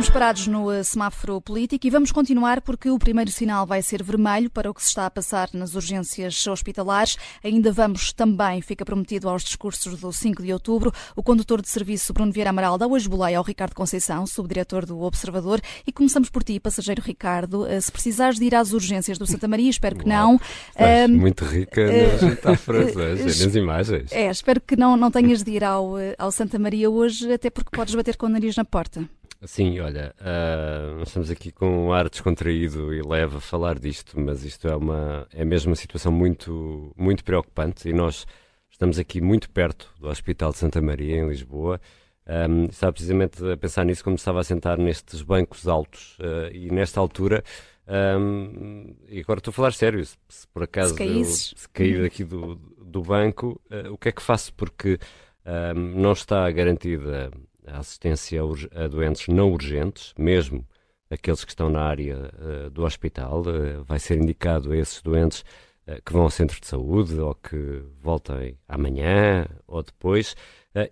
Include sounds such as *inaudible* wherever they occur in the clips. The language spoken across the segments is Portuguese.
Estamos parados no eh, semáforo político e vamos continuar porque o primeiro sinal vai ser vermelho para o que se está a passar nas urgências hospitalares. Ainda vamos também, fica prometido aos discursos do 5 de outubro. O condutor de serviço Bruno Vieira Amaral dá hoje boleia ao Ricardo Conceição, subdiretor do Observador. E começamos por ti, passageiro Ricardo. Eh, se precisares de ir às urgências do Santa Maria, espero que não. Estás um, muito rica nas metáforas, uh, nas imagens. É, espero que não, não tenhas de ir ao, ao Santa Maria hoje, até porque podes bater com o nariz na porta. Sim, olha, uh, nós estamos aqui com um ar descontraído e leve a falar disto, mas isto é, uma, é mesmo uma situação muito, muito preocupante e nós estamos aqui muito perto do Hospital de Santa Maria, em Lisboa. Um, estava precisamente a pensar nisso como estava a sentar nestes bancos altos uh, e nesta altura. Um, e agora estou a falar sério, se, se por acaso se, eu, se cair aqui do, do banco, uh, o que é que faço? Porque um, não está garantida a assistência a doentes não urgentes, mesmo aqueles que estão na área uh, do hospital, uh, vai ser indicado a esses doentes uh, que vão ao centro de saúde ou que voltem amanhã ou depois.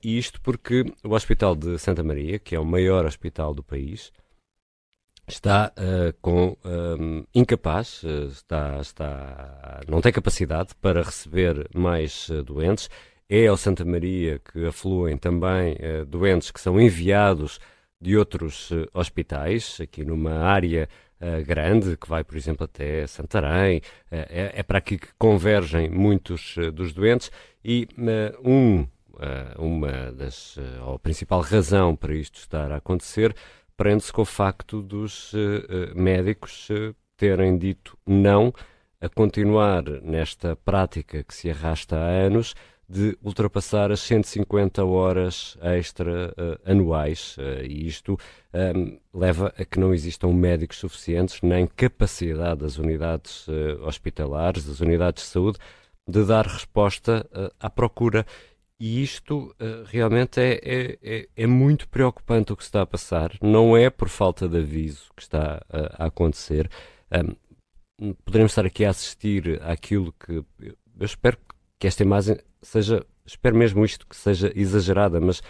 isto porque o Hospital de Santa Maria, que é o maior hospital do país, está com um, incapaz, está, está, não tem capacidade para receber mais doentes é ao Santa Maria que afluem também uh, doentes que são enviados de outros uh, hospitais, aqui numa área uh, grande, que vai, por exemplo, até Santarém. É, é, para aqui que convergem muitos dos doentes e um, uma das, ou a principal razão para isto estar a acontecer prende-se com o facto dos médicos terem dito não a continuar nesta prática que se arrasta há anos de ultrapassar as 150 horas extra uh, anuais uh, e isto um, ehm, leva a que não existam médicos suficientes nem capacidade das unidades uh, hospitalares, das unidades de saúde, de dar resposta à procura. E isto realmente é, é, é, é, muito preocupante o que está a passar. Não é por falta de aviso que está a acontecer. Um, ehm, poderemos estar aqui a assistir àquilo que eu espero que esta imagem seja, espero mesmo isto que seja exagerada, mas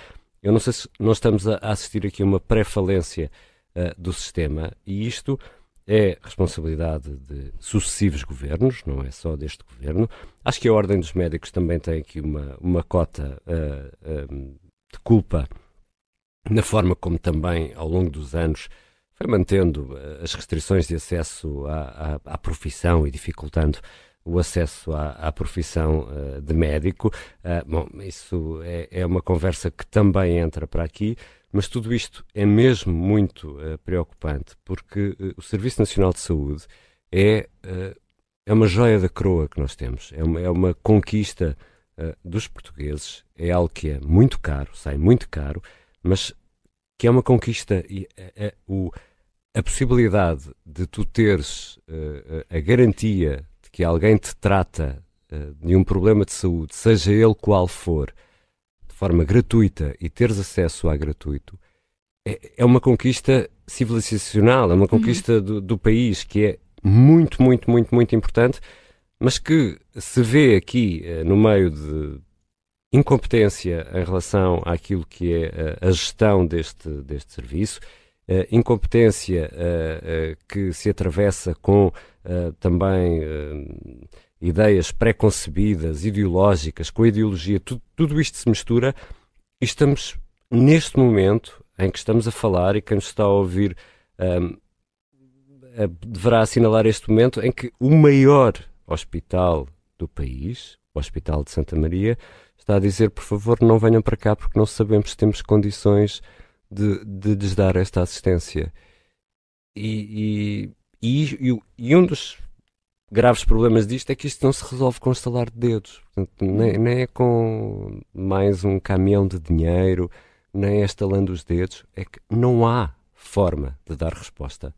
eu não sei se nós estamos a assistir aqui a uma pré-falência uh, do sistema e isto é responsabilidade de sucessivos governos, não é só deste governo. Acho que a Ordem dos Médicos também tem aqui uma, uma cota uh, de culpa na forma como também, ao longo dos anos, foi mantendo as restrições de acesso à, à, à profissão e dificultando o acesso à, à profissão uh, de médico. Uh, bom, isso é, é, uma conversa que também entra para aqui, mas tudo isto é mesmo muito uh, preocupante, porque o Serviço Nacional de Saúde é, é uma joia da coroa que nós temos, é uma, é uma conquista dos portugueses, é algo que é muito caro, sai muito caro, mas que é uma conquista e o, a possibilidade de tu teres a garantia que alguém te trata uh, de um problema de saúde, seja ele qual for, de forma gratuita e teres acesso a gratuito, é, é uma conquista civilizacional, é uma conquista uhum. do, do país que é muito, muito, muito, muito importante, mas que se vê aqui uh, no meio de incompetência em relação àquilo que é uh, a gestão deste, deste serviço, uh, incompetência que se atravessa com também ideias pré-concebidas, ideológicas, com a ideologia, tudo, tudo isto se mistura e estamos neste momento em que estamos a falar e quem nos está a ouvir um, deverá assinalar este momento em que o maior hospital do país, o Hospital de Santa Maria, está a dizer, por favor, não venham para cá porque não sabemos se temos condições de, de lhes dar esta assistência. E, e, e, e, um dos graves problemas disto é que isto não se resolve com estalar de dedos. Portanto, nem, nem é com mais um caminhão de dinheiro, nem é estalando os dedos. É que não há forma de dar resposta.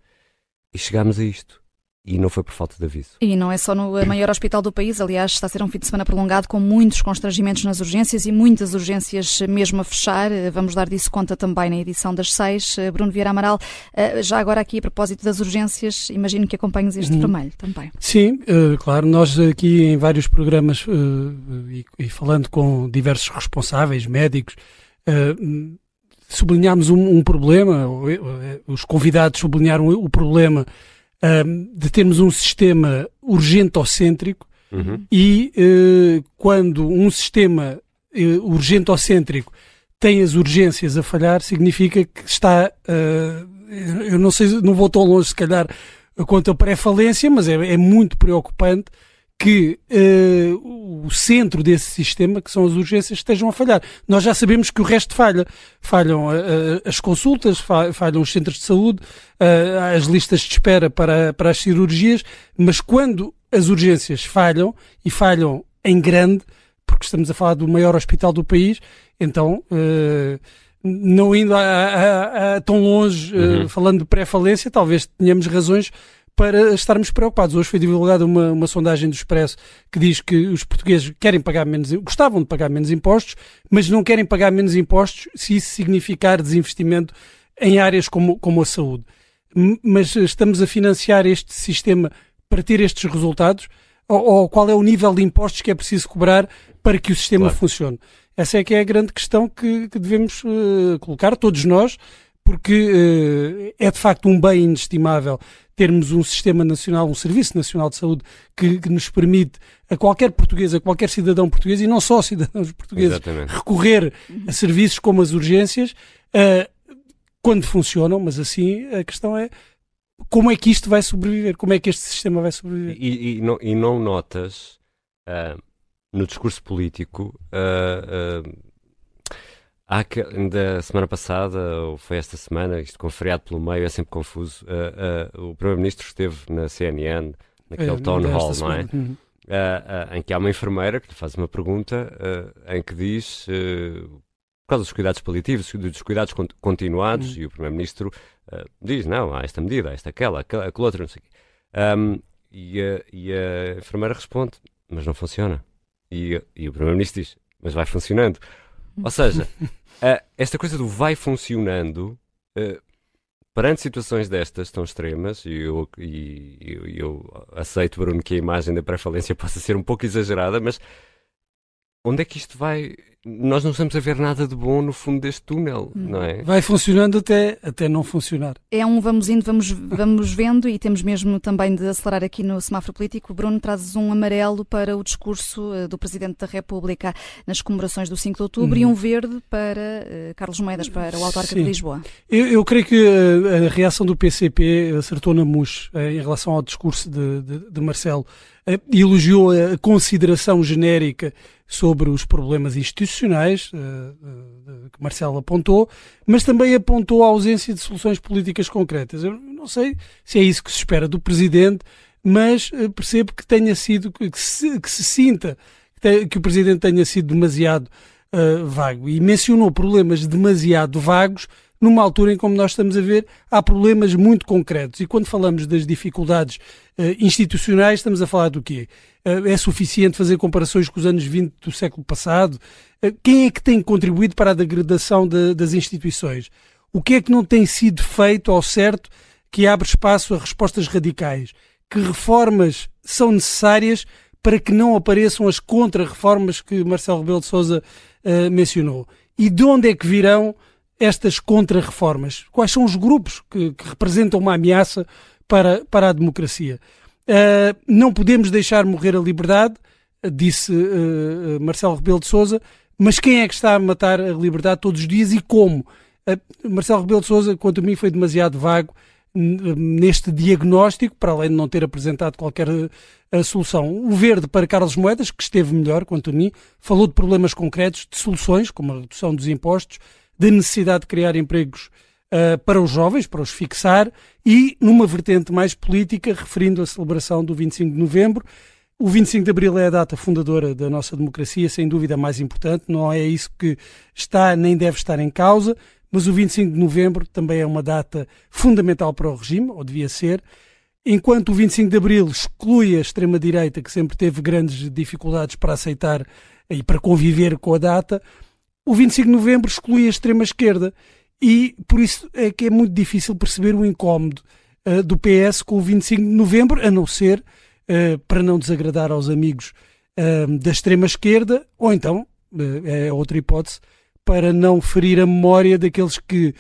E chegamos a isto e não foi por falta de aviso. E não é só no maior hospital do país, aliás, está a ser um fim de semana prolongado com muitos constrangimentos nas urgências e muitas urgências mesmo a fechar. Vamos dar disso conta também na edição das seis. Bruno Vieira Amaral, eh, já agora aqui a propósito das urgências, imagino que acompanhes este uhum. vermelho também. Sim, eh, claro, nós aqui em vários programas eh, e falando com diversos responsáveis, médicos, sublinhámos um, um, problema, os convidados sublinharam o problema um, de termos um sistema urgentocêntrico uhum. e uh, quando um sistema uh, urgentocêntrico tem as urgências a falhar, significa que está, uh, eu não sei, não vou tão longe se calhar quanto a pré-falência, mas é, é muito preocupante que uh, o centro desse sistema, que são as urgências, estejam a falhar. Nós já sabemos que o resto falha. Falham uh, as consultas, falham os centros de saúde, uh, as listas de espera para, para as cirurgias, mas quando as urgências falham, e falham em grande, porque estamos a falar do maior hospital do país, então, não indo a, a, a tão longe, uhum. falando de pré-falência, talvez tenhamos razões para estarmos preocupados. Hoje foi divulgada uma, uma sondagem do Expresso que diz que os portugueses querem pagar menos, gostavam de pagar menos impostos, mas não querem pagar menos impostos se isso significar desinvestimento em áreas como, como a saúde. Mas estamos a financiar este sistema para ter estes resultados? Ou, ou qual é o nível de impostos que é preciso cobrar para que o sistema claro. funcione? Essa é que é a grande questão que, que devemos uh, colocar, todos nós, porque uh, é de facto um bem inestimável termos um sistema nacional, um serviço nacional de saúde que, que, nos permite a qualquer português, a qualquer cidadão português e não só cidadãos *laughs* portugueses Exatamente. recorrer a serviços como as urgências uh, quando funcionam, mas assim a questão é como é que isto vai sobreviver, como é que este sistema vai sobreviver. E, e, não, e não, notas uh, no discurso político uh, Há que, da semana passada, ou foi esta semana, isto com feriado pelo meio, é sempre confuso. Uh, uh, o Primeiro-Ministro esteve na CNN, naquele é, town hall, não é? Uhum. Uh, em que há uma enfermeira que lhe faz uma pergunta em que diz, por causa dos cuidados paliativos, dos cuidados continuados, uhum. e o Primeiro-Ministro diz: não, há esta medida, há esta, aquela, aquela, aquela outra, não sei o quê. Um, e, a, e a enfermeira responde: mas não funciona. E, e o Primeiro-Ministro diz: mas vai funcionando. Ou seja, esta coisa do vai funcionando, uh, perante situações destas tão extremas, e eu, e, eu, eu aceito, Bruno, que a imagem da pré-falência *laughs* possa ser um pouco exagerada, mas onde é que isto vai nós não estamos a ver nada de bom no fundo deste túnel, hum. não é? Vai funcionando até, até não funcionar. É um vamos indo, vamos, vamos vendo e temos mesmo também de acelerar aqui no semáforo político. Bruno, trazes um amarelo para o discurso uh, do Presidente da República nas comemorações do 5 de Outubro hum. e um verde para uh, Carlos Moedas, para o Autarca Sim. de Lisboa. Eu, eu creio que a, a, reação do PCP acertou na MUS eh, em relação ao discurso de, de, de Marcelo. Elogiou a consideração genérica sobre os problemas institucionais uh, que Marcelo apontou, mas também apontou a ausência de soluções políticas concretas. Eu não sei se é isso que se espera do Presidente, mas percebo que tenha sido, que se, que se sinta que, o Presidente tenha sido demasiado uh, vago. E mencionou problemas demasiado vagos numa altura em como nós estamos a ver, há problemas muito concretos. E quando falamos das dificuldades uh, institucionais, estamos a falar do quê? Uh, é suficiente fazer comparações com os anos 20 do século passado? Uh, quem é que tem contribuído para a degradação de, das instituições? O que é que não tem sido feito ao certo que abre espaço a respostas radicais? Que reformas são necessárias para que não apareçam as contra-reformas que Marcelo Rebelo de Sousa mencionou? E de onde é que virão estas contra-reformas? Quais são os grupos que, que, representam uma ameaça para, para a democracia? Uh, não podemos deixar morrer a liberdade, disse uh, Marcelo Rebelo de Sousa, mas quem é que está a matar a liberdade todos os dias e como? Uh, Marcelo Rebelo de Sousa, quanto a mim, foi demasiado vago neste diagnóstico, para além de não ter apresentado qualquer solução. O verde para Carlos Moedas, que esteve melhor, quanto a mim, falou de problemas concretos, de soluções, como a redução dos impostos, da necessidade de criar empregos uh, para os jovens, para os fixar, e numa vertente mais política, referindo a celebração do 25 de novembro. O 25 de abril é a data fundadora da nossa democracia, sem dúvida mais importante, não é isso que está nem deve estar em causa, mas o 25 de novembro também é uma data fundamental para o regime, ou devia ser. Enquanto o 25 de abril exclui a extrema-direita, que sempre teve grandes dificuldades para aceitar e para conviver com a data, o 25 de novembro exclui a extrema-esquerda e por isso é que é muito difícil perceber o incómodo uh, do PS com o 25 de novembro, a não ser uh, para não desagradar aos amigos uh, da extrema-esquerda, ou então, é outra hipótese, para não ferir a memória daqueles que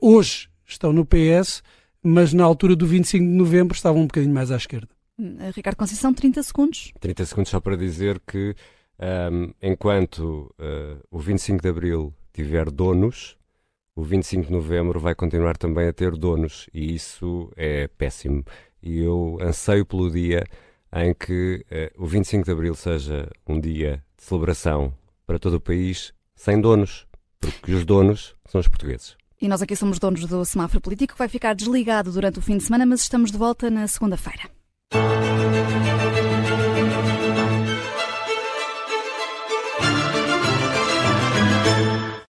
hoje estão no PS, mas na altura do 25 de novembro estavam um bocadinho mais à esquerda. Hum, Ricardo Conceição, 30 segundos. 30 segundos só para dizer que um, enquanto uh, o 25 de Abril tiver donos, o 25 de Novembro vai continuar também a ter donos e isso é péssimo. E eu anseio pelo dia em que uh, o 25 de Abril seja um dia de celebração para todo o país sem donos, porque os donos são os portugueses. E nós aqui somos donos do semáforo político, que vai ficar desligado durante o fim de semana, mas estamos de volta na segunda-feira.